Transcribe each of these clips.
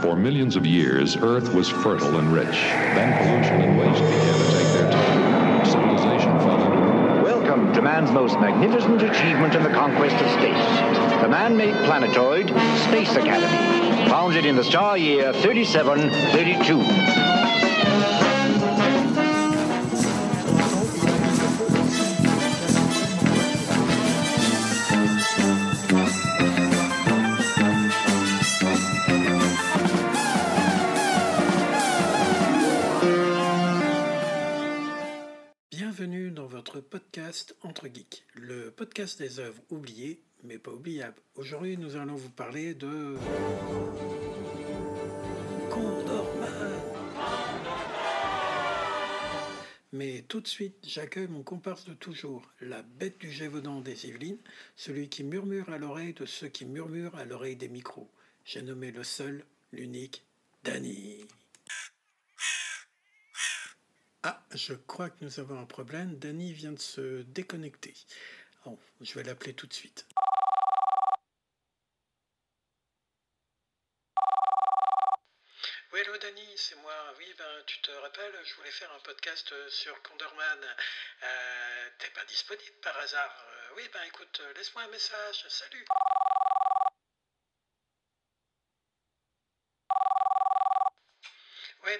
For millions of years, Earth was fertile and rich. Then pollution and waste began to take their toll. Civilization fell into Welcome to man's most magnificent achievement in the conquest of space. The man-made planetoid, Space Academy. Founded in the star year 3732. Entre Geeks, le podcast des œuvres oubliées mais pas oubliables. Aujourd'hui, nous allons vous parler de. Mais tout de suite, j'accueille mon comparse de toujours, la bête du Gévaudan des Yvelines, celui qui murmure à l'oreille de ceux qui murmurent à l'oreille des micros. J'ai nommé le seul, l'unique, Danny. Ah, je crois que nous avons un problème. Danny vient de se déconnecter. Je vais l'appeler tout de suite. Oui, hello Danny, c'est moi. Oui, ben, tu te rappelles, je voulais faire un podcast euh, sur Condorman. Euh, T'es pas disponible par hasard Euh, Oui, ben écoute, laisse-moi un message. Salut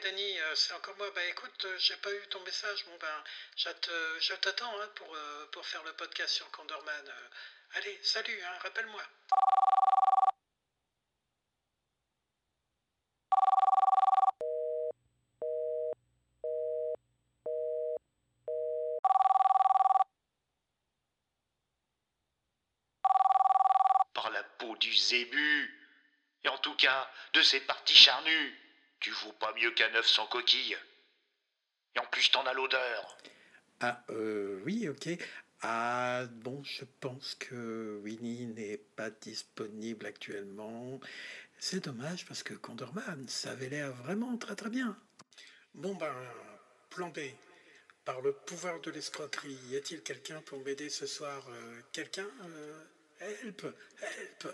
Danny, euh, c'est encore moi. Bah écoute, euh, j'ai pas eu ton message. Bon ben, je t'attends hein, pour, euh, pour faire le podcast sur Condorman. Allez, salut, hein, rappelle-moi. par la peau du zébu. Et en tout cas, de cette partie charnue, tu vaux pas mieux qu'un œuf sans coquille. Et en plus, t'en as l'odeur. Ah, euh, oui, ok. Ah, bon, je pense que Winnie n'est pas disponible actuellement. C'est dommage parce que Condorman, ça avait l'air vraiment très très bien. Bon, ben, plan B. Par le pouvoir de l'escroquerie, y a-t-il quelqu'un pour m'aider ce soir Euh, Quelqu'un Euh, Help Help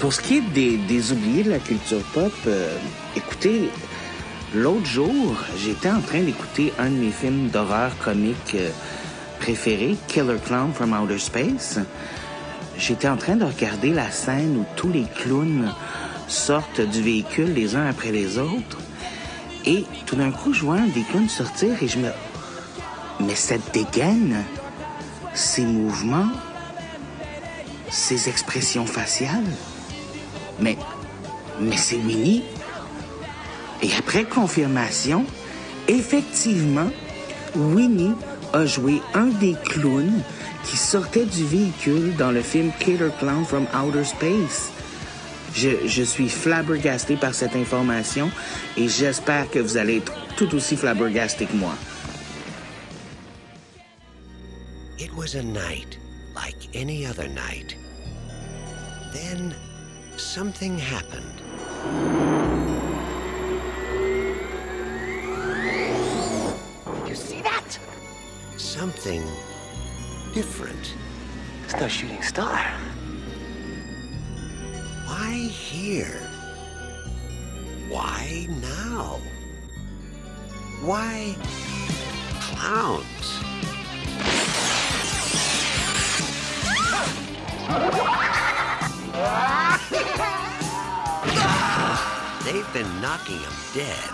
Pour ce qui est des, des oubliés de la culture pop, euh, écoutez, l'autre jour, j'étais en train d'écouter un de mes films d'horreur comique euh, préférés, Killer Clown from Outer Space. J'étais en train de regarder la scène où tous les clowns sortent du véhicule les uns après les autres. Et tout d'un coup, je vois un des clowns sortir et je me... Mais cette dégaine, ces mouvements, ces expressions faciales, mais, mais c'est Winnie. Et après confirmation, effectivement, Winnie a joué un des clowns qui sortait du véhicule dans le film Killer Clown from Outer Space. Je, je suis flabbergasté par cette information et j'espère que vous allez être tout aussi flabbergasté que moi. A night like any other night. Then something happened. You see that? Something different. It's no shooting star. Why here? Why now? Why clowns? Ah! They've been knocking him dead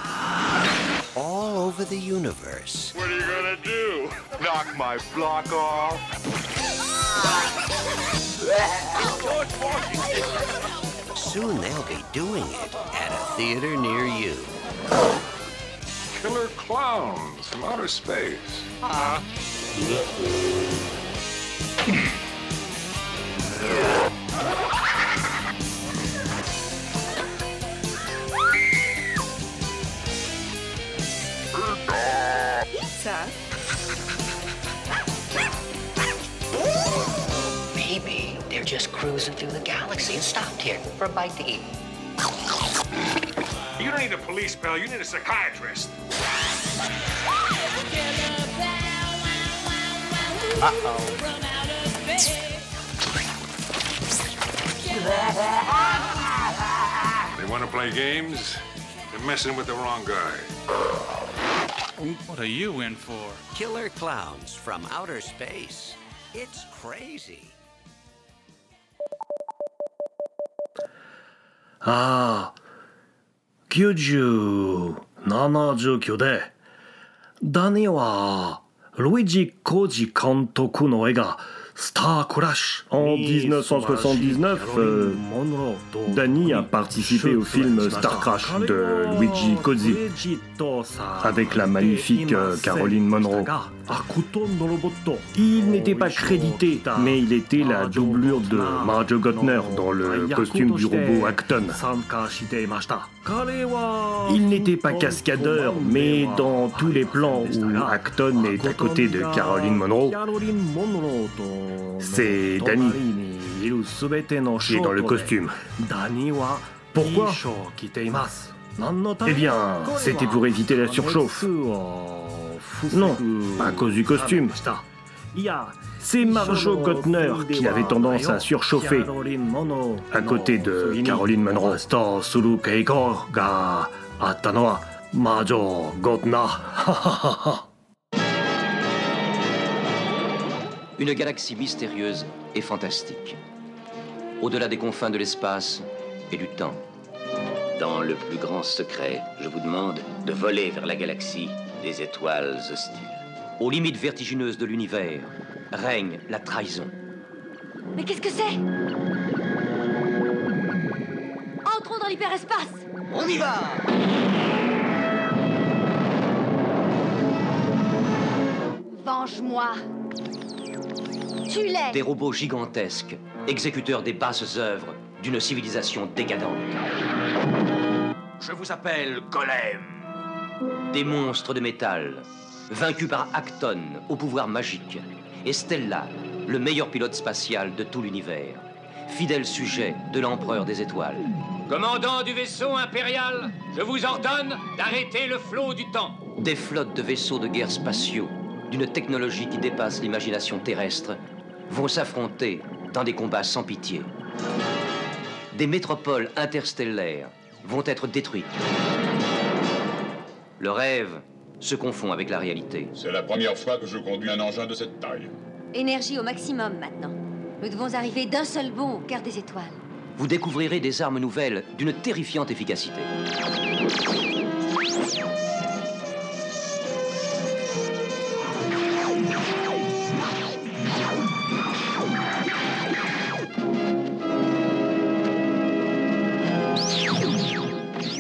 all over the universe. What are you gonna do? Knock my block off? Soon they'll be doing it at a theater near you. Killer clowns from outer space. Maybe uh-huh. just cruising through the galaxy and stopped here for a bite to eat. You don't need a police pal, you need a psychiatrist. Uh oh. They want to play games? They're messing with the wrong guy. What are you in for? Killer clowns from outer space. It's crazy. ああ、97状況で、ダニは、ルイージ・コージ監督の映画、Star Crash en 1979. euh, Danny a participé au film Star Crash de Luigi Cozzi avec la magnifique euh, Caroline Monroe. Il n'était pas crédité, mais il était la doublure de Marjo Gottner dans le costume du robot Acton. Il n'était pas cascadeur, mais dans tous les plans où Acton est à côté de Caroline Monroe, c'est Danny qui est dans le costume. Pourquoi Eh bien, c'était pour éviter la surchauffe. Non, à cause du costume. C'est Marjo Gottner qui avait tendance à surchauffer à côté de Caroline Monroe. Marjo Gottner. Une galaxie mystérieuse et fantastique. Au-delà des confins de l'espace et du temps. Dans le plus grand secret, je vous demande de voler vers la galaxie des étoiles hostiles. Aux limites vertigineuses de l'univers règne la trahison. Mais qu'est-ce que c'est? Entrons dans l'hyperespace On y va Venge-moi Tue-les Des robots gigantesques, exécuteurs des basses œuvres d'une civilisation décadente. Je vous appelle Golem. Des monstres de métal, vaincus par Acton au pouvoir magique, et Stella, le meilleur pilote spatial de tout l'univers, fidèle sujet de l'empereur des étoiles. Commandant du vaisseau impérial, je vous ordonne d'arrêter le flot du temps. Des flottes de vaisseaux de guerre spatiaux, d'une technologie qui dépasse l'imagination terrestre, vont s'affronter dans des combats sans pitié. Des métropoles interstellaires vont être détruites. Le rêve se confond avec la réalité. C'est la première fois que je conduis un engin de cette taille. Énergie au maximum maintenant. Nous devons arriver d'un seul bond au cœur des étoiles. Vous découvrirez des armes nouvelles d'une terrifiante efficacité.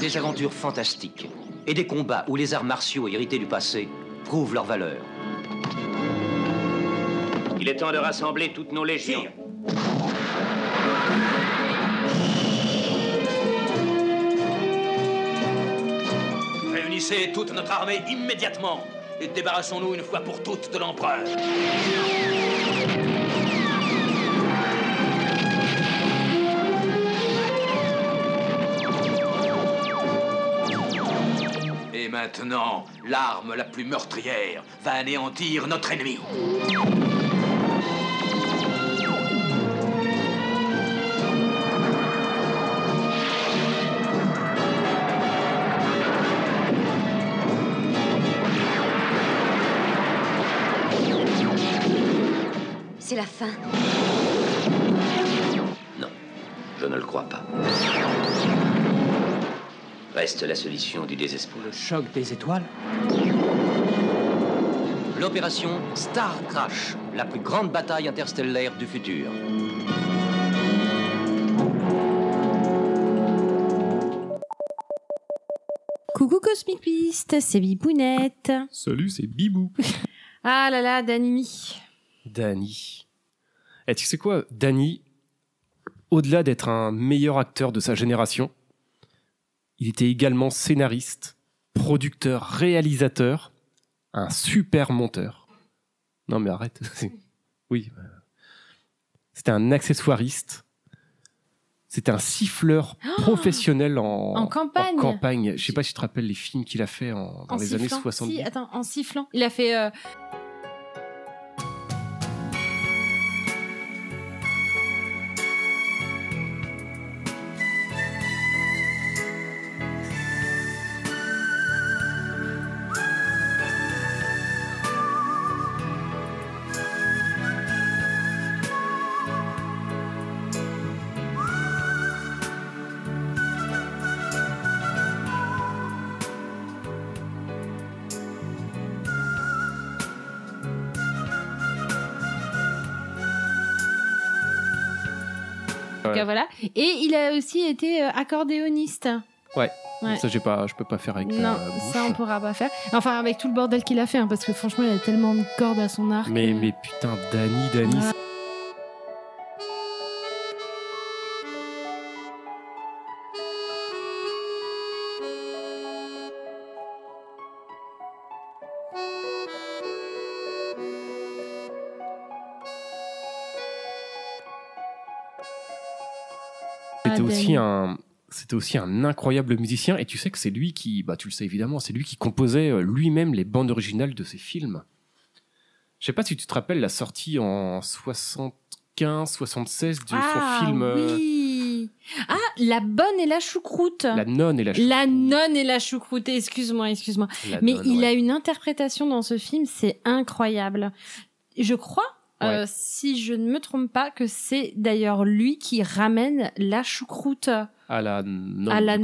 Des aventures fantastiques et des combats où les arts martiaux hérités du passé prouvent leur valeur. Il est temps de rassembler toutes nos légions. Réunissez toute notre armée immédiatement et débarrassons-nous une fois pour toutes de l'empereur. Maintenant, l'arme la plus meurtrière va anéantir notre ennemi. C'est la fin. Non, je ne le crois pas. Reste la solution du désespoir. Le choc des étoiles L'opération Star Crash, la plus grande bataille interstellaire du futur. Coucou Cosmic Beast, c'est Bibounette. Salut, c'est Bibou. Ah là là, Dani. Danny. Et tu sais quoi, Danny, au-delà d'être un meilleur acteur de sa génération, il était également scénariste, producteur, réalisateur, un super monteur. Non mais arrête. Oui. C'était un accessoiriste. C'était un siffleur Oh professionnel en, En campagne. en campagne. Je sais pas si tu te rappelles les films qu'il a fait en- dans En les années sifflant. 70. Si, attends, en sifflant. Il a fait. euh, cas, voilà. Et il a aussi été euh, accordéoniste. Ouais. Ouais. Ça, j'ai pas, je peux pas faire avec Non, bouche. ça on pourra pas faire. Enfin, avec tout le bordel qu'il a fait, hein, parce que franchement, il a tellement de cordes à son arc. Mais, mais putain. Ouais. C'était Ah, aussi Danny. un, c'était aussi un incroyable musicien. Et tu sais que c'est lui qui, bah tu le sais évidemment, c'est lui qui composait euh, lui-même les bandes originales de ses films. Je sais pas si tu te rappelles la sortie en 75, 76 de ah, son film euh, oui. Ah, la bonne et la choucroute. La nonne et la La nonne et la choucroute. Excuse-moi, excuse-moi. Mais nonne, il ouais. a une interprétation dans ce film, c'est incroyable. Je crois, euh, si je ne me trompe pas, que c'est d'ailleurs lui qui ramène la choucroute à la nonne. à la.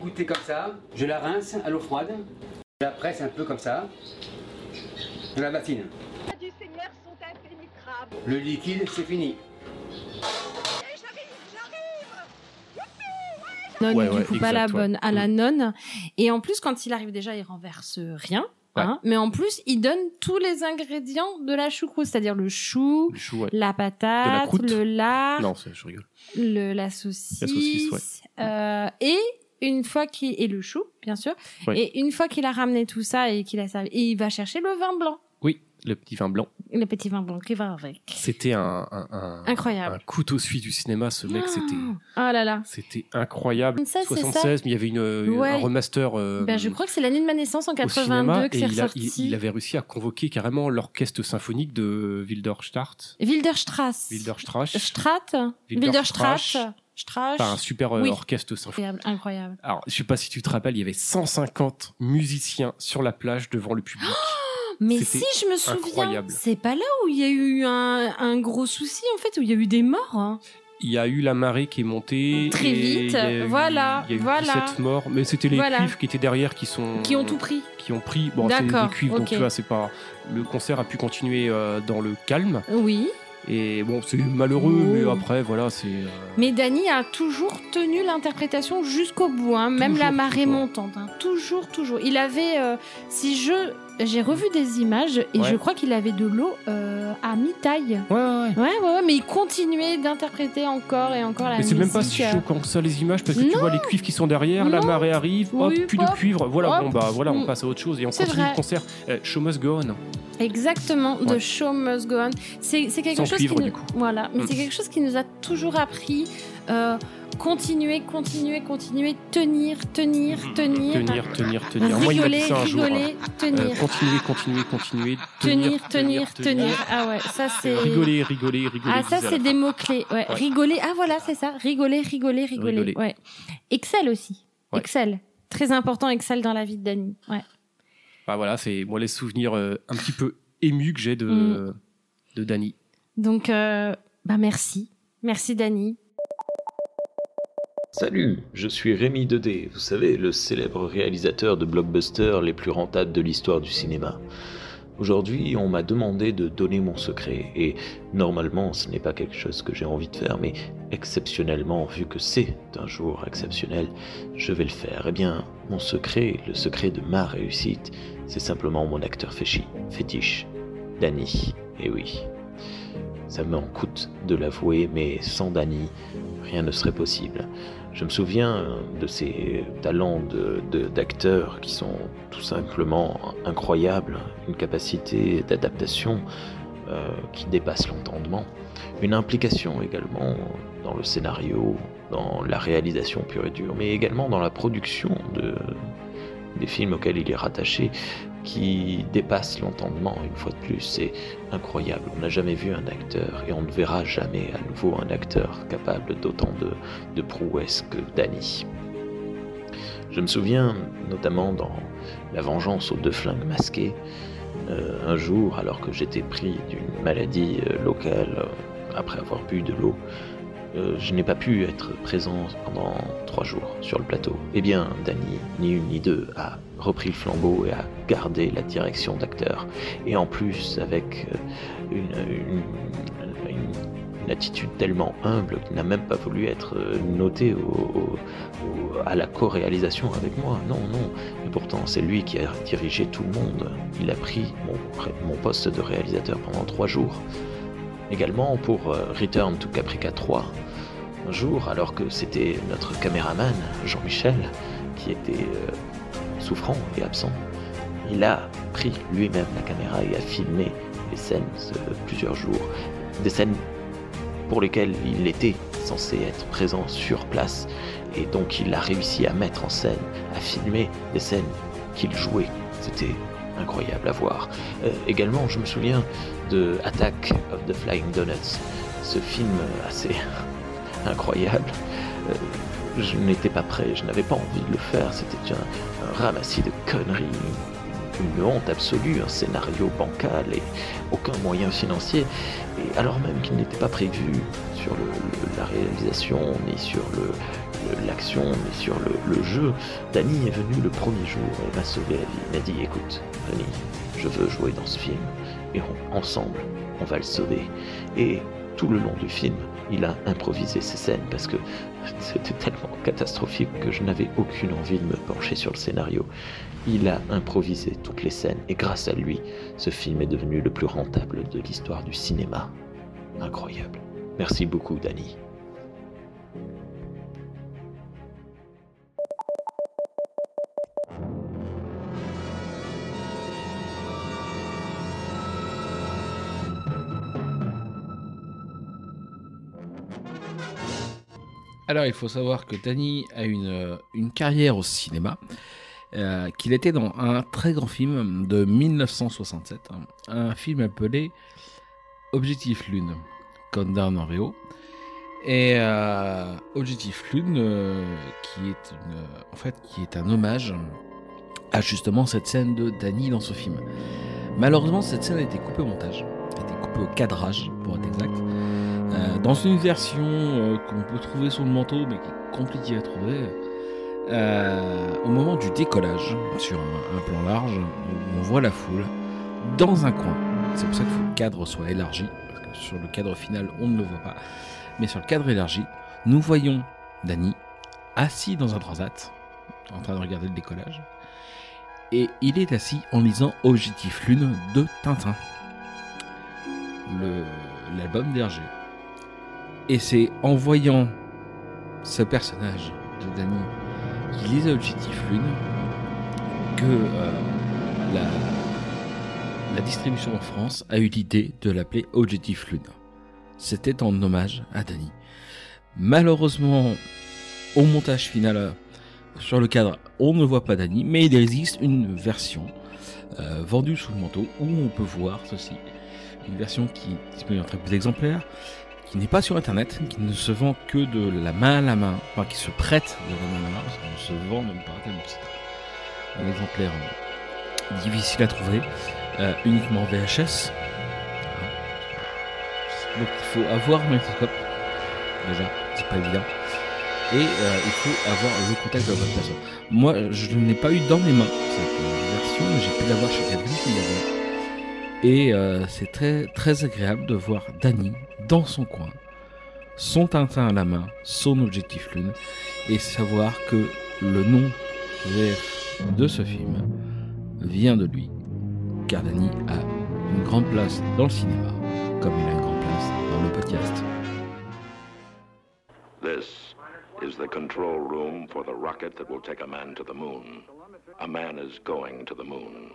Goûter comme ça, je la rince à l'eau froide, je la presse un peu comme ça, je la battine. du Seigneur sont impénétrables. Le liquide, c'est fini. nonne, Ouais, du ouais, coup pas la bonne, à la Mm. nonne. Et en plus, quand il arrive déjà, il renverse rien. Ouais. hein, mais en plus, il donne tous les ingrédients de la choucroute, c'est-à-dire le chou, Le chou, ouais. la patate, le lard, Non, c'est- je rigole. le, la saucisse, La saucisse, ouais. euh, et une fois qu'il et le chou, bien sûr. Et une fois qu'il a ramené tout ça et qu'il a servi, et il va chercher le vin blanc, Oui, le petit vin blanc. le petit vin blanc qui va avec. C'était un, un, un- Incroyable. un couteau suisse du cinéma, ce mec, c'était. Oh là là. C'était incroyable. Ça, c'est ça. 76, mais il y avait une, Ouais. un remaster euh, Ben, je crois que c'est l'année de ma naissance en au 82 cinéma que c'est a- ressorti. il- il avait réussi à convoquer carrément l'orchestre symphonique de Wilderstadt. Wilderstrass. Wilderstrass. Strat Wilderstrass. Wilderstrass. Strass. Enfin, un super euh, Oui. orchestre symphonique. Incroyable, incroyable. Alors, je sais pas si tu te rappelles, il y avait 150 musiciens sur la plage devant le public. Mais si je me souviens, c'est pas là où il y a eu un, un gros souci en fait, où il y a eu des morts. hein. Il y a eu la marée qui est montée. Très et vite, eu- voilà, Il y a eu voilà. 17 morts, mais c'était les Voilà. cuivres qui étaient derrière qui sont. Qui ont tout pris. Qui ont pris. Bon, c'est D'accord, des cuivres, donc tu vois, c'est pas. Le concert a pu continuer euh, dans le calme. Oui. Et bon, c'est malheureux, Oh. mais après, voilà, c'est. euh, Mais Danny a toujours tenu l'interprétation jusqu'au bout, hein, même Toujours, la marée montante. hein. Toujours, toujours. Il avait, euh, si je, j'ai revu des images et Ouais. je crois qu'il avait de l'eau euh, à mi-taille. Ouais, ouais, ouais, ouais, ouais, mais il continuait d'interpréter encore et encore la Mais musique. c'est même pas si choquant que ça les images parce que tu vois les cuivres qui sont derrière, la marée arrive, hop, Oui, plus hop, de cuivre, voilà, hop. bon bah voilà, on Mm. passe à autre chose et on continue vrai. le concert. Euh, show must go on. Exactement. The Show Must Go On. C'est quelque Sans chose cuivre, qui nous, voilà, mais Mm. c'est quelque chose qui nous a toujours appris. euh, continuer, continuer, continuer, tenir, tenir, tenir, Tenir, tenir, tenir. Moi, rigoler, jour. rigoler, tenir, Euh, continuer, continuer, continuer. tenir, tenir, tenir. Ah ouais, ça c'est. Rigoler, rigoler, rigoler. Ah ça c'est des mots clés. Ouais. Ouais. rigoler. Ah voilà, c'est ça. Rigoler, rigoler, rigoler. Rigoler. Ouais. Excel aussi. Ouais. Excel. Très important, Excel dans la vie de Dany. Ouais. Bah voilà, c'est moi les souvenirs euh, un petit peu émus que j'ai de, Mm. de Dany. Donc, euh, bah merci. Merci Dany. Salut, je suis Rémi Dedé, vous savez, le célèbre réalisateur de blockbusters les plus rentables de l'histoire du cinéma. Aujourd'hui, on m'a demandé de donner mon secret, et normalement, ce n'est pas quelque chose que j'ai envie de faire, mais exceptionnellement, vu que c'est un jour exceptionnel, je vais le faire. Eh bien, mon secret, le secret de ma réussite, c'est simplement mon acteur fétiche, Danny. Et oui, ça m'en coûte de l'avouer, mais sans Danny, rien ne serait possible. Je me souviens de ses talents de- de- qui sont tout simplement incroyables, une capacité d'adaptation euh, qui dépasse l'entendement, une implication également dans le scénario, dans la réalisation pure et dure, mais également dans la production de, des films auxquels il est rattaché, qui dépasse l'entendement une fois de plus. C'est incroyable. On n'a jamais vu un acteur et on ne verra jamais à nouveau un acteur capable d'autant de, prouesses que Danny. Je me souviens notamment dans La vengeance aux deux flingues masqués, euh, un jour, alors que j'étais pris d'une maladie euh, locale euh, après avoir bu de l'eau, euh, je n'ai pas pu être présent pendant trois jours sur le plateau. Eh bien, Danny, ni une ni deux, a repris le flambeau et a gardé la direction d'acteur. Et en plus, avec euh, une, attitude tellement humble qu'il n'a même pas voulu être euh, noté à la co-réalisation avec moi. Non, non. Et pourtant, c'est lui qui a dirigé tout le monde. Il a pris mon poste de réalisateur pendant trois jours. Également pour euh, Return to Caprica 3. Un jour, alors que c'était notre caméraman, Jean-Michel, qui était euh, souffrant et absent, il a pris lui-même la caméra et a filmé les scènes plusieurs jours. Des scènes pour lesquelles il était censé être présent sur place. Et donc il a réussi à mettre en scène, à filmer des scènes qu'il jouait. C'était incroyable à voir. Euh, également, je me souviens de Attack of the Flying Donuts, ce film assez incroyable. Euh, je n'étais pas prêt, je n'avais pas envie de le faire, c'était un, ramassis de conneries, une honte absolue, un scénario bancal et aucun moyen financier, et alors même qu'il n'était pas prévu sur la réalisation, ni sur l'action, ni sur le, jeu, Danny est venu le premier jour et m'a sauvé la vie. Il m'a dit écoute, Danny, je veux jouer dans ce film, et ensemble, on va le sauver. Et tout le long du film, il a improvisé ses scènes parce que c'était tellement catastrophique que je n'avais aucune envie de me pencher sur le scénario. Il a improvisé toutes les scènes et grâce à lui, ce film est devenu le plus rentable de l'histoire du cinéma. Incroyable. Merci beaucoup, Danny. Alors, il faut savoir que Danny a une, euh, une carrière au cinéma, euh, qu'il était dans un très grand film de 1967, hein. un film appelé Objectif Lune, Countdown en. Et euh, Objectif Lune, qui est en fait, qui est un hommage à justement cette scène de Danny dans ce film. Malheureusement, cette scène a été coupée au montage, a été coupée au cadrage, pour être exact. Euh, dans une version euh, qu'on peut trouver sous le manteau, mais qui est compliquée à trouver, euh, au moment du décollage, sur un, plan large, on, voit la foule dans un coin. C'est pour ça qu'il faut que le cadre soit élargi, parce que sur le cadre final, on ne le voit pas. Mais sur le cadre élargi, nous voyons Danny assis dans un transat, en train de regarder le décollage. Et il est assis en lisant Objectif Lune de Tintin, l'album d'Hergé. Et c'est en voyant ce personnage de Danny qui lisait Objectif Lune que euh, la, la distribution en France a eu l'idée de l'appeler Objectif Lune. C'était en hommage à Danny. Malheureusement, au montage final euh, sur le cadre, on ne voit pas Danny, mais il existe une version euh, vendue sous le manteau où on peut voir ceci. Une version qui est disponible en très peu d'exemplaires, qui n'est pas sur internet, qui ne se vend que de la main à la main, enfin qui se prête de la main à la main, parce qu'on se vend même pas tellement c'est un exemplaire euh, difficile à trouver, euh, uniquement VHS. Donc il faut avoir un magnétoscope, déjà, c'est pas évident. Et euh, il faut avoir le contact de la bonne. Moi, je ne l'ai pas eu dans mes mains, cette version, mais j'ai pu l'avoir chez quelqu'un qui l'avait. Et euh, c'est très, très agréable de voir Danny dans son coin, son Tintin à la main, son objectif lune, et savoir que le nom de ce film vient de lui. Car Danny a une grande place dans le cinéma, comme il a une grande place dans le podcast. This is the control room for the rocket that will take a man to the moon. A man is going to the moon.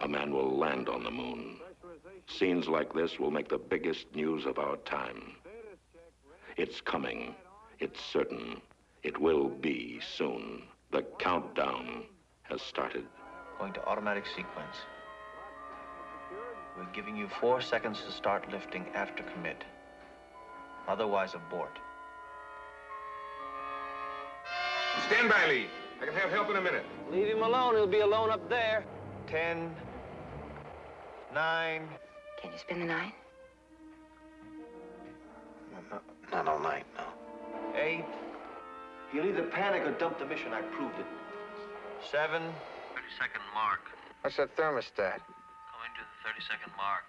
A man will land on the moon. Scenes like this will make the biggest news of our time. It's coming. It's certain. It will be soon. The countdown has started. Going to automatic sequence. We're giving you four seconds to start lifting after commit. Otherwise, abort. Stand by, Lee. I can have help in a minute. Leave him alone. He'll be alone up there. Ten, nine, can you spend the night? not, not all night, no. Eight. He'll either panic or dump the mission. I proved it. Seven. 30-second mark. What's that thermostat? Going to the 30-second mark.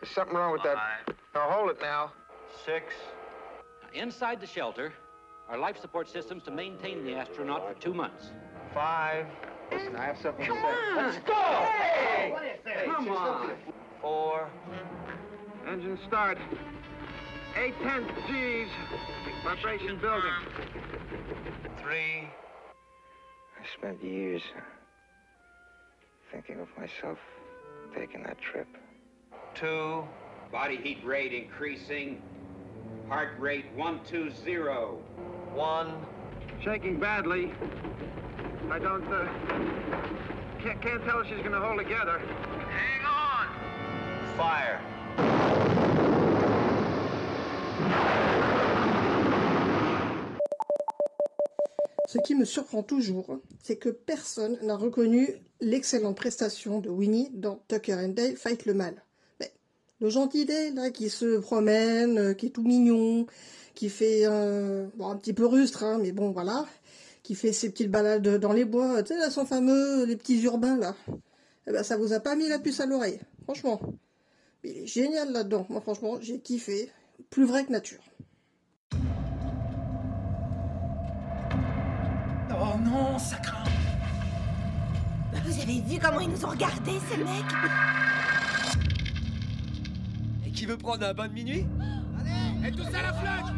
There's something wrong with that. Now, hold it now. Six. Inside the shelter are life support systems to maintain the astronaut for two months. Five. Listen, I have something Come to say. on. Let's go! Hey! What is this? Come Just on. Look at- Four. Engine start. Eight tenths G's. Vibration building. Three. I spent years thinking of myself taking that trip. Two. Body heat rate increasing. Heart rate 120. One. Shaking badly. I don't, uh, can't, can't tell if she's gonna hold together. Ce qui me surprend toujours, c'est que personne n'a reconnu l'excellente prestation de Winnie dans Tucker and Dale Fight le Mal. Mais le gentil Dale, là, qui se promène, euh, qui est tout mignon, qui fait euh, un petit peu rustre, hein, mais bon, voilà, qui fait ses petites balades dans les bois, tu sais, là, son fameux, les petits urbains, là. Eh ben, ça vous a pas mis la puce à l'oreille, franchement. Mais il est génial là-dedans. Moi, franchement, j'ai kiffé. Plus vrai que nature. Oh non, ça craint Vous avez vu comment ils nous ont regardés, ces mecs? Et qui veut prendre un bain de minuit? Allez! Et tous à la flaque!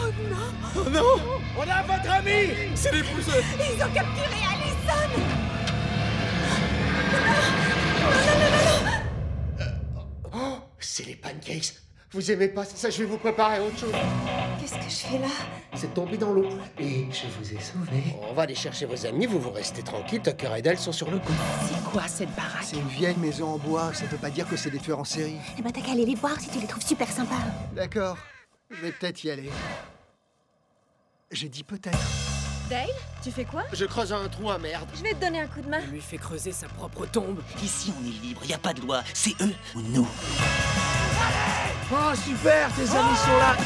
Oh non! Oh non! On a votre ami C'est les pousseurs. Ils ont capturé Allison C'est les pancakes Vous aimez pas ça Je vais vous préparer autre chose Qu'est-ce que je fais là? C'est tombé dans l'eau. Et je vous ai sauvé. On va aller chercher vos amis, vous vous restez tranquille, Tucker et Dale sont sur le coup. C'est quoi cette baraque? C'est une vieille maison en bois, ça veut pas dire que c'est des tueurs en série. Eh ben t'as qu'à aller les voir si tu les trouves super sympas. D'accord, je vais peut-être y aller. J'ai dit peut-être. Dale, tu fais quoi? Je creuse un trou à merde. Je vais te donner un coup de main. Il lui fait creuser sa propre tombe. Ici, on est libre, y a pas de loi. C'est eux ou nous. Oh super, tes amis sont là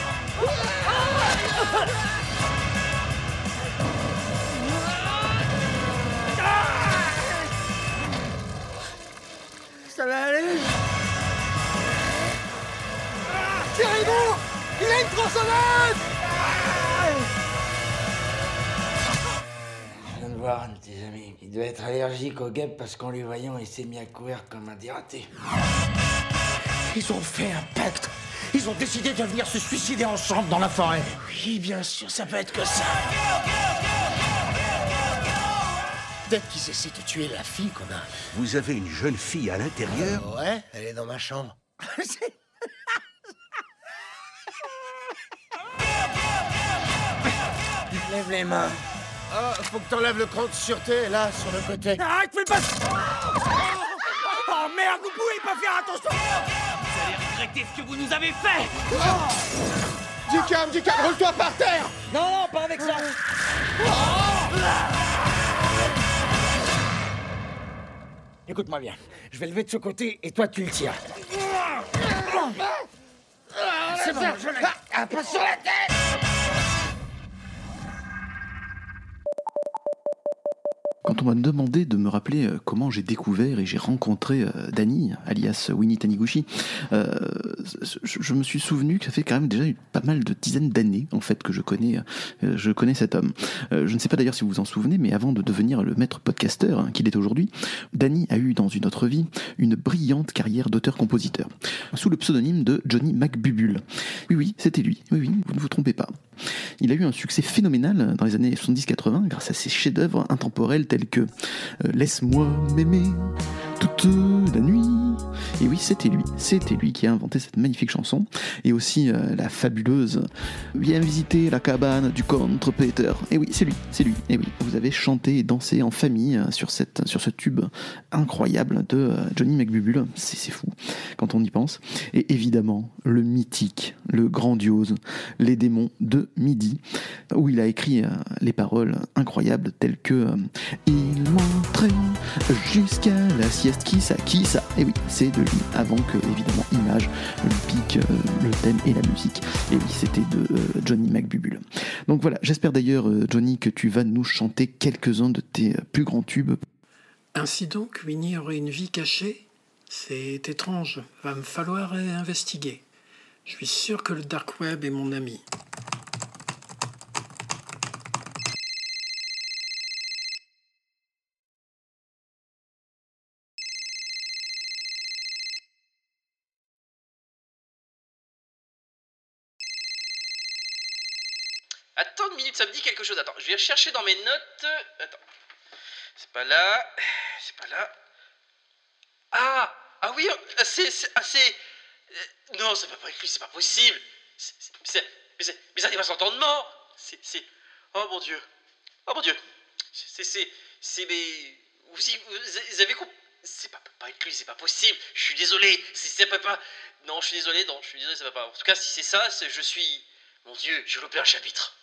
Ça va aller? Bon Il a une tronçonneuse voir un de tes amis qui devait être allergique aux guêpes parce qu'en lui voyant, il s'est mis à courir comme un dératé. Ils ont fait un pacte Ils ont décidé de venir se suicider ensemble dans la forêt Oui, bien sûr, ça peut être que ça Peut-être qu'ils essaient de tuer la fille qu'on a. Vous avez une jeune fille à l'intérieur? Ouais, elle est dans ma chambre. Lève les mains. Oh, faut que t'enlèves le cran de sûreté, là, sur le côté. Arrête, fais pas Oh merde, vous pouvez pas faire attention Vous allez regretter ce que vous nous avez fait Du calme, du calme, roule-toi par terre Non, non, pas avec ça Écoute-moi bien, je vais lever de ce côté et toi tu le tires. C'est bon, je l'ai. Ah, pas sur la tête Quand on m'a demandé de me rappeler euh, comment j'ai découvert et j'ai rencontré euh, Danny, alias Winnie Taniguchi, euh, je, me suis souvenu que ça fait quand même déjà pas mal de dizaines d'années en fait que je connais, euh, je connais cet homme. Je ne sais pas d'ailleurs si vous vous en souvenez, mais avant de devenir le maître podcasteur hein, qu'il est aujourd'hui, Danny a eu dans une autre vie une brillante carrière d'auteur-compositeur, sous le pseudonyme de Johnny McBubule. Oui, oui, c'était lui. Oui, oui, vous ne vous trompez pas. Il a eu un succès phénoménal dans les années 70-80 grâce à ses chefs-d'œuvre intemporels tels que euh, Laisse-moi m'aimer toute la nuit. Et oui, c'était lui, c'était lui qui a inventé cette magnifique chanson et aussi euh, la fabuleuse Viens visiter la cabane du contre Peter. Et oui, c'est lui, c'est lui. Et oui, vous avez chanté et dansé en famille euh, sur cette ce tube incroyable de euh, Johnny McBubule. C'est fou quand on y pense. Et évidemment, le mythique, le grandiose, les démons de midi, où il a écrit les paroles incroyables telles que Il jusqu'à qui ça, qui ça Et oui, c'est de lui, avant que, évidemment, Image lui pique euh, le thème et la musique. Et oui, c'était de euh, Johnny McBubule. Donc voilà, j'espère d'ailleurs, euh, Johnny, que tu vas nous chanter quelques-uns de tes plus grands tubes. Ainsi donc, Winnie aurait une vie cachée C'est étrange, va me falloir investiguer. Je suis sûr que le dark web est mon ami. Attends une minute, ça me dit quelque chose. Attends, je vais chercher dans mes notes. Attends. C'est pas là. C'est pas là. Ah Ah oui, euh, c'est. c'est- ah, c'est- euh, Non, peut pas lui, c'est pas possible. C'est- c'est- c'est- Mais, c'est- mais ça dépasse. C'est. c'est- Oh mon dieu. Oh mon dieu. C'est. C'est. C'est. Mais. Vous, avez compris. C'est pas, pas lui, c'est pas possible. Je suis désolé. C'est, peut pas. Non, je suis désolé, non, je suis désolé, ça va pas. En tout cas, si c'est ça, c'est- je suis. Mon dieu, j'ai loupé un chapitre.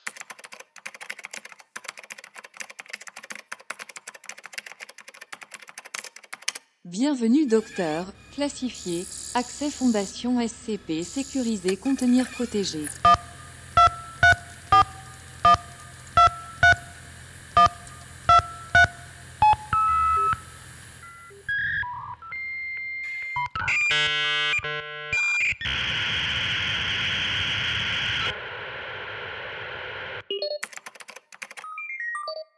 Bienvenue docteur, classifié, accès fondation SCP sécurisé contenir protégé.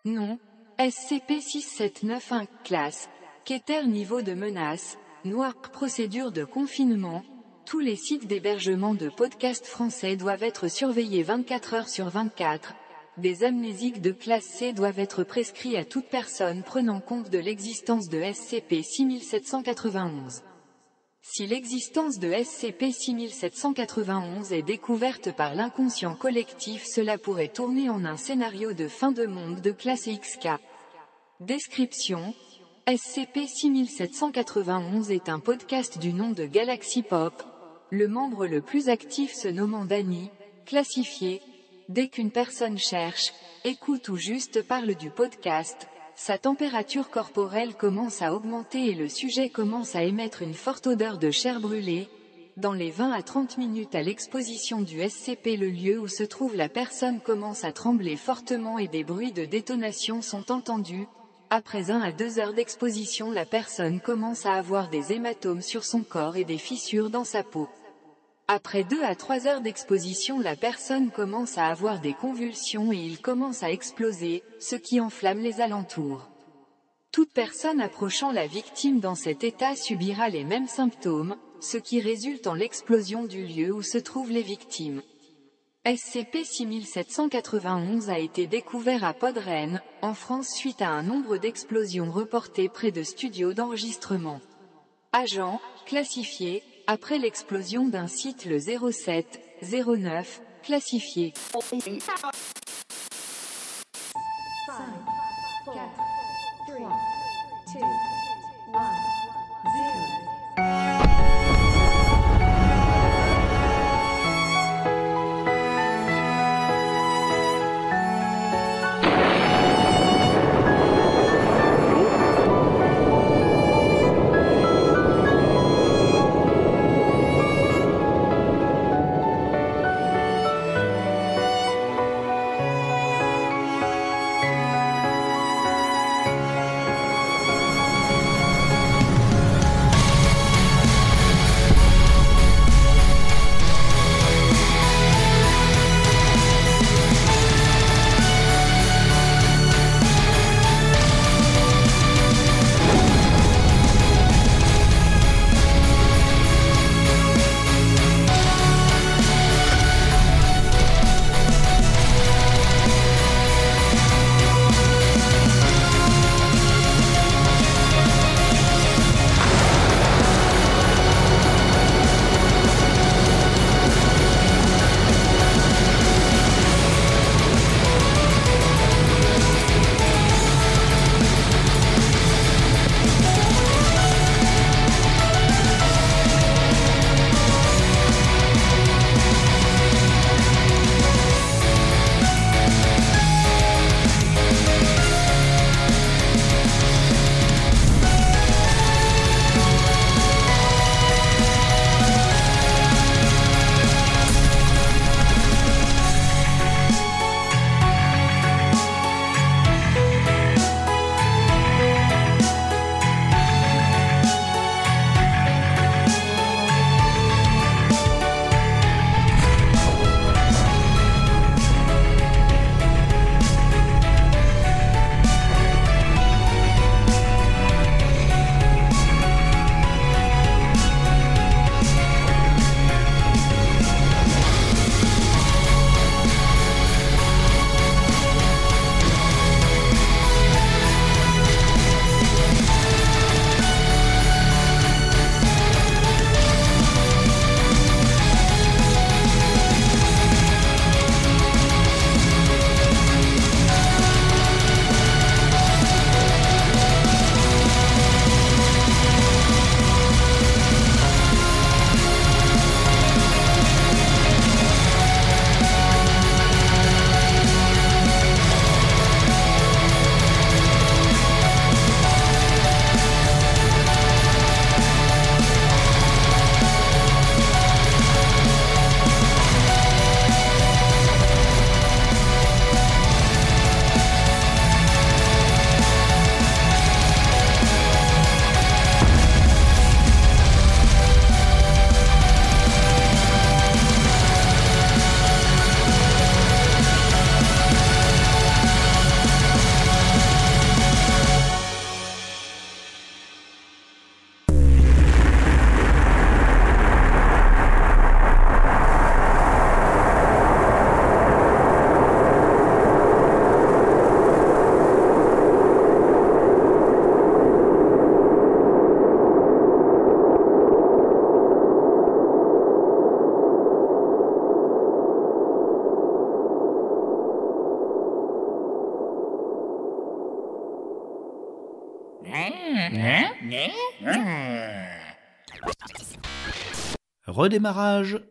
Nom SCP-6791 classe Keter niveau de menace Noir procédure de confinement? Tous les sites d'hébergement de podcasts français doivent être surveillés 24 heures sur 24 Des amnésiques de classe C doivent être prescrits à toute personne prenant compte de l'existence de SCP-6791 si l'existence de SCP-6791 est découverte par l'inconscient collectif cela pourrait tourner en un scénario de fin de monde de classe XK. Description SCP-6791 est un podcast du nom de Galaxy Pop. Le membre le plus actif se nommant Danny, classifié. Dès qu'une personne cherche, écoute ou juste parle du podcast, sa température corporelle commence à augmenter et le sujet commence à émettre une forte odeur de chair brûlée. Dans les 20 à 30 minutes à l'exposition du SCP le lieu où se trouve la personne commence à trembler fortement et des bruits de détonation sont entendus. Après 1 à 2 heures d'exposition la personne commence à avoir des hématomes sur son corps et des fissures dans sa peau. Après 2 à 3 heures d'exposition la personne commence à avoir des convulsions et il commence à exploser, ce qui enflamme les alentours. Toute personne approchant la victime dans cet état subira les mêmes symptômes, ce qui résulte en l'explosion du lieu où se trouvent les victimes. SCP-6791 a été découvert à Podren, en France suite à un nombre d'explosions reportées près de studios d'enregistrement. Agent, classifié, après l'explosion d'un site le 07, 09, classifié. Redémarrage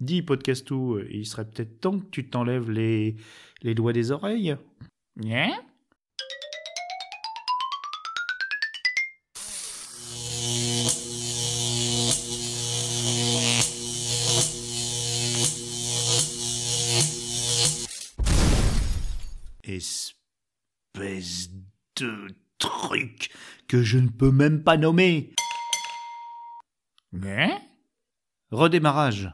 Dis, Podcastou, il serait peut-être temps que tu t'enlèves les, les doigts des oreilles. Hein? Espèce de truc que je ne peux même pas nommer. Hein? Redémarrage.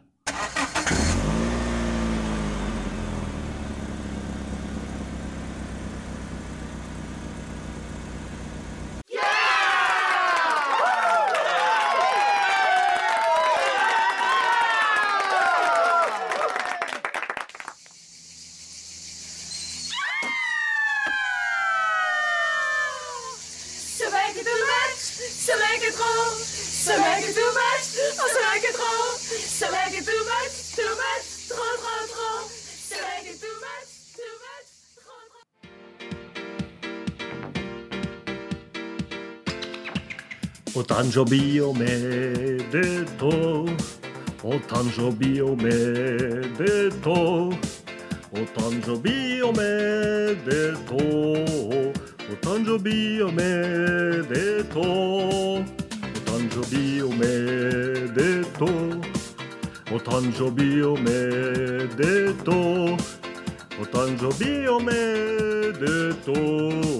お誕生日おめでとう。お誕生日おめでとう。お誕生日おめでとう。お誕生日おめでとう。お誕生日おめでとう。お誕生日おめでとう。お誕生日おめでとう。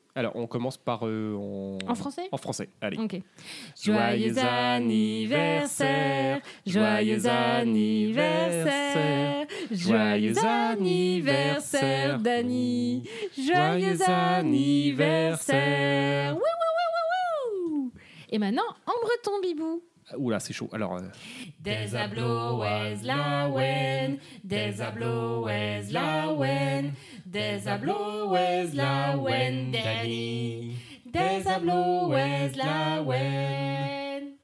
Alors, on commence par. euh, en... En français? En français, allez. Ok. Joyeux anniversaire, joyeux anniversaire, joyeux anniversaire, Dani, joyeux anniversaire. Wouh, wouh, wouh, wouh, wouh. Et maintenant, en breton, Bibou. Oula, c'est chaud. Alors. euh, Des abloes la wen, des abloes la wen, des abloes la wen, Dani, des abloes la wen.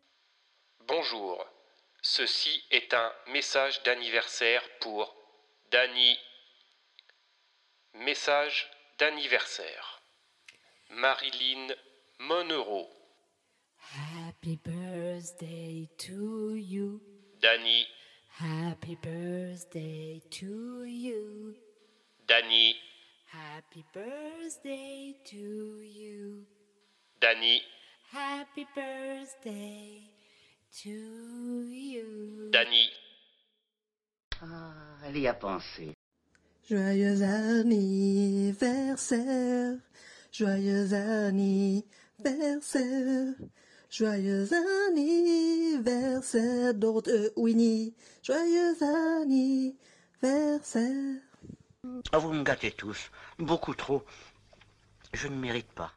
Bonjour. Ceci est un message d'anniversaire pour Dany. Message d'anniversaire. Marilyn Monero. Happy birthday to you. Dany. Happy birthday to you. Dany. Happy birthday to you. Dany. Happy birthday to you. Dany. Ah, elle y a pensé. Joyeux anniversaire, joyeux anniversaire, joyeux anniversaire, Dorothée Winnie, joyeux anniversaire. Ah, vous me gâtez tous. Beaucoup trop. Je ne mérite pas.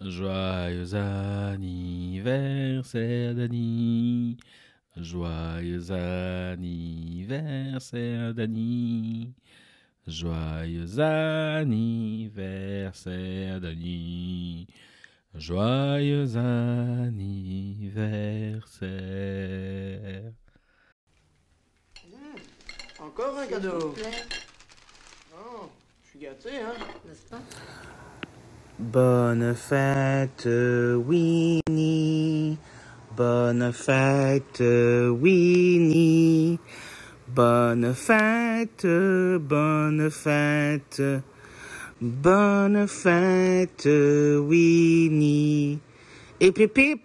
Joyeux anniversaire, Dani. Joyeux anniversaire, Dani. Joyeux anniversaire, Dani. Joyeux anniversaire. Encore un cadeau. Oh, je suis gâté, hein N'est-ce pas? Bonne fête, Winnie. Bonne fête, Winnie. Bonne fête, bonne fête. Bonne fête, Winnie. Et pipip,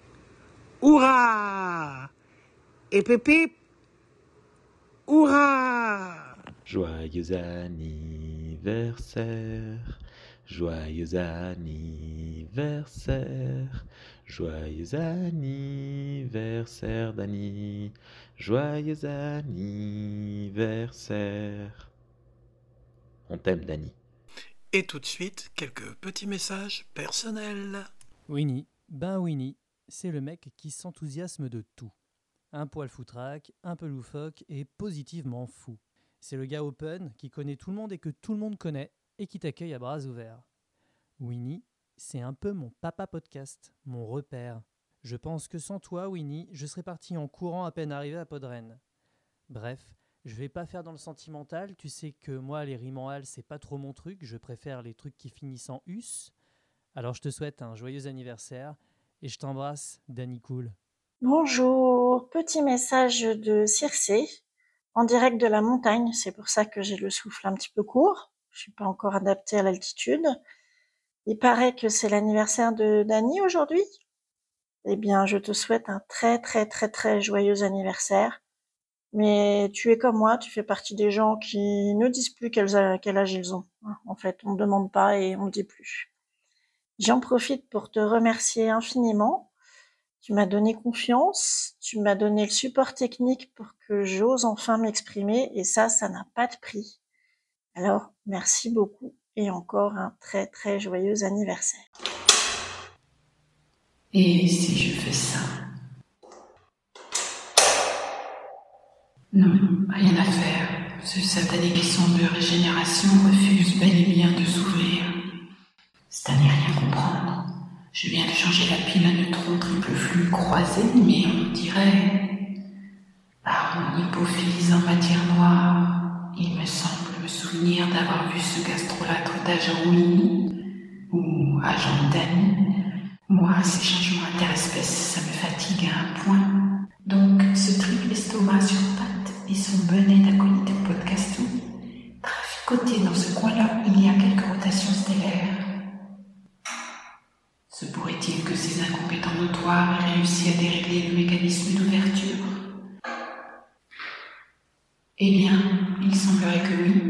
hurrah! Et pipip, hurrah! Joyeux anniversaire, joyeux anniversaire, joyeux anniversaire Dani, joyeux anniversaire. On t'aime Dani. Et tout de suite, quelques petits messages personnels. Winnie, ben Winnie, c'est le mec qui s'enthousiasme de tout. Un poil foutraque, un peu loufoque et positivement fou. C'est le gars open qui connaît tout le monde et que tout le monde connaît et qui t'accueille à bras ouverts. Winnie, c'est un peu mon papa podcast, mon repère. Je pense que sans toi, Winnie, je serais parti en courant à peine arrivé à Podren. Bref, je vais pas faire dans le sentimental, tu sais que moi les rimes en hal c'est pas trop mon truc, je préfère les trucs qui finissent en us. Alors je te souhaite un joyeux anniversaire et je t'embrasse, Danny Cool. Bonjour, petit message de Circé, en direct de la montagne, c'est pour ça que j'ai le souffle un petit peu court, je suis pas encore adaptée à l'altitude. Il paraît que c'est l'anniversaire de Dany aujourd'hui. Eh bien, je te souhaite un très très très très joyeux anniversaire. Mais tu es comme moi, tu fais partie des gens qui ne disent plus quel, quel âge ils ont. hein. En fait, on ne demande pas et on ne dit plus. J'en profite pour te remercier infiniment. Tu m'as donné confiance, tu m'as donné le support technique pour que j'ose enfin m'exprimer et ça, ça n'a pas de prix. Alors, merci beaucoup et encore un très très joyeux anniversaire. Et si je fais ça? Non, rien à faire. Ce satané caisson de régénération refuse bel et bien de s'ouvrir. À n'y rien comprendre. Je viens de changer la pile à neutrons triple flux croisé, mais on dirait... Par mon hypophyse en matière noire, il me semble me souvenir d'avoir vu ce gastrolâtre d'agent ou agent Danny. Moi, ces changements interespèces, ça me fatigue à un point. Donc, ce triple estomac sur pattes et son bonnet d'acolyte podcastou, traficoté dans ce coin-là, il y a quelques rotations stellaires. Se pourrait-il que ces incompétents notoires aient réussi à dérégler le mécanisme d'ouverture? Eh bien, il semblerait que oui.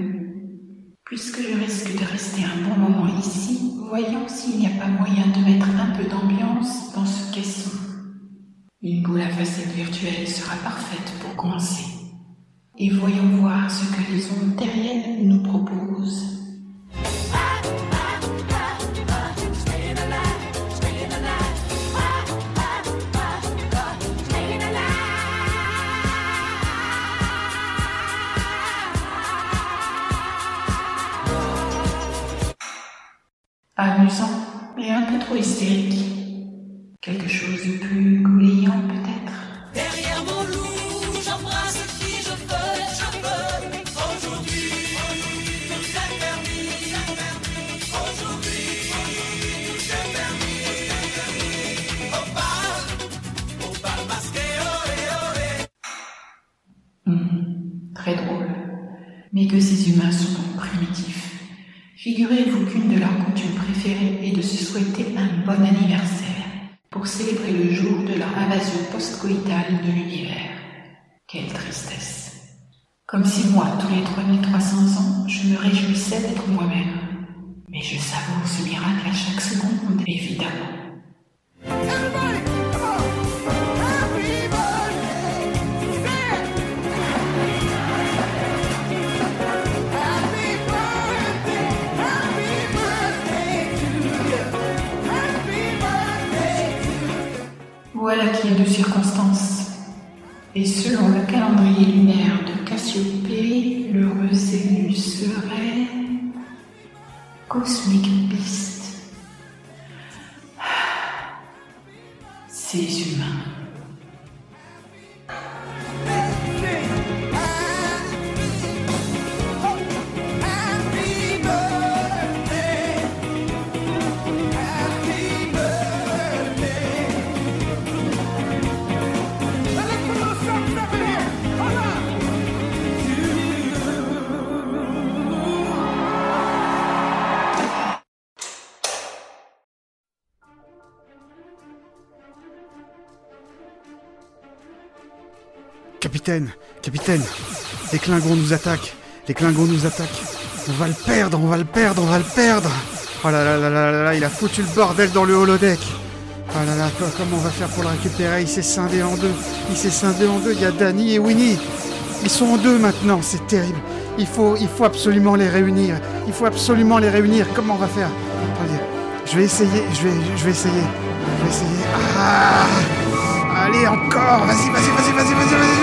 Puisque je risque de rester un bon moment ici, voyons s'il n'y a pas moyen de mettre un peu d'ambiance dans ce caisson. Une boule à facettes virtuelle sera parfaite pour commencer. Et voyons voir ce que les ondes terriennes nous proposent. Amusant, mais un peu trop hystérique. Figurez-vous qu'une de leurs coutumes préférées est de se souhaiter un bon anniversaire pour célébrer le jour de leur invasion post-coïtale de l'univers. Quelle tristesse. Comme si moi, tous les 3300 ans, je me réjouissais d'être moi-même. Mais je savoure ce miracle à chaque seconde, évidemment. Et selon le calendrier lunaire de Cassiopée, l'heureux élu serait Cosmic Capitaine, capitaine, les Klingons nous attaquent. Les Klingons nous attaquent. On va le perdre, on va le perdre, on va le perdre. Oh là là là là là là, il a foutu le bordel dans le holodeck. Oh là là, co- comment on va faire pour le récupérer? Il s'est scindé en deux. Il s'est scindé en deux. Il y a Danny et Winnie. Ils sont en deux maintenant, c'est terrible. Il faut, il faut absolument les réunir. Il faut absolument les réunir. Comment on va faire? Je vais essayer, je vais, je vais essayer. Je vais essayer. Ah Allez, encore vas-y, vas-y, vas-y, vas-y, vas-y, vas-y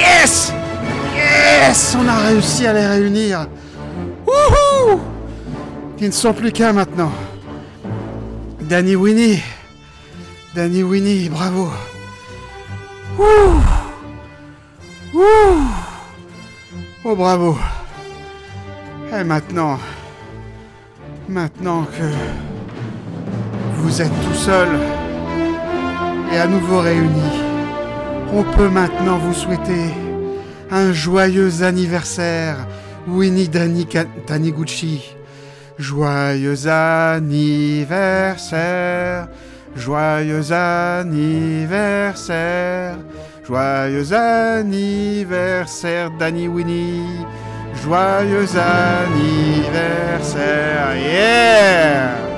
yes yes on a réussi à les réunir Wouhou Ils ne sont plus qu'un maintenant. Danny Winnie. Danny Winnie, bravo. Ouh. Ouh. Oh bravo. Et maintenant. Maintenant que vous êtes tout seul et à nouveau réunis, on peut maintenant vous souhaiter un joyeux anniversaire Winnie Dani Taniguchi. Joyeux anniversaire, joyeux anniversaire, joyeux anniversaire Danny Winnie, joyeux anniversaire, yeah!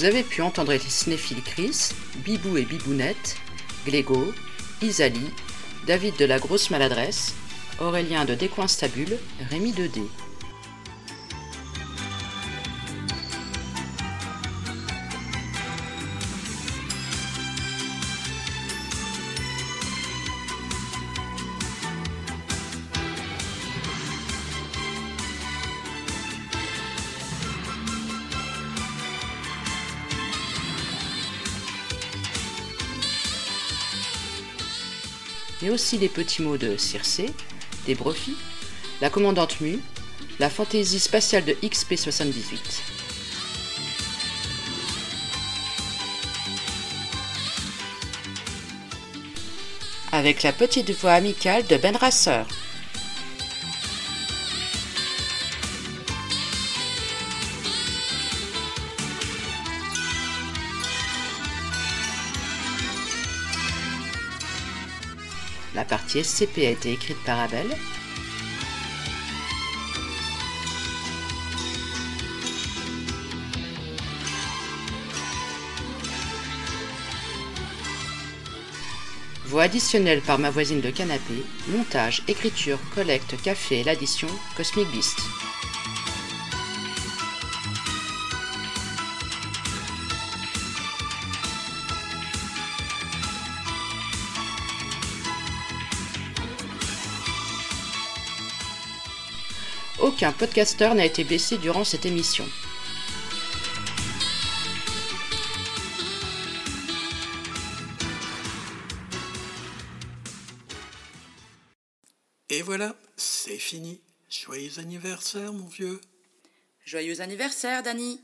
Vous avez pu entendre les cinéphiles Chris, Bibou et Bibounette, Glégo, Isali, David de la Grosse Maladresse, Aurélien de Décoinstabule, Rémi 2D. Mais aussi les petits mots de Circé, des Brefis, la commandante Mu, la fantaisie spatiale de XP78. Avec la petite voix amicale de Ben Rasser. SCP a été écrite par Abel. Voix additionnelle par ma voisine de canapé, montage, écriture, collecte, café et l'addition, Cosmic Beast. Aucun podcasteur n'a été blessé durant cette émission. Et voilà, c'est fini. Joyeux anniversaire, mon vieux. Joyeux anniversaire, Dani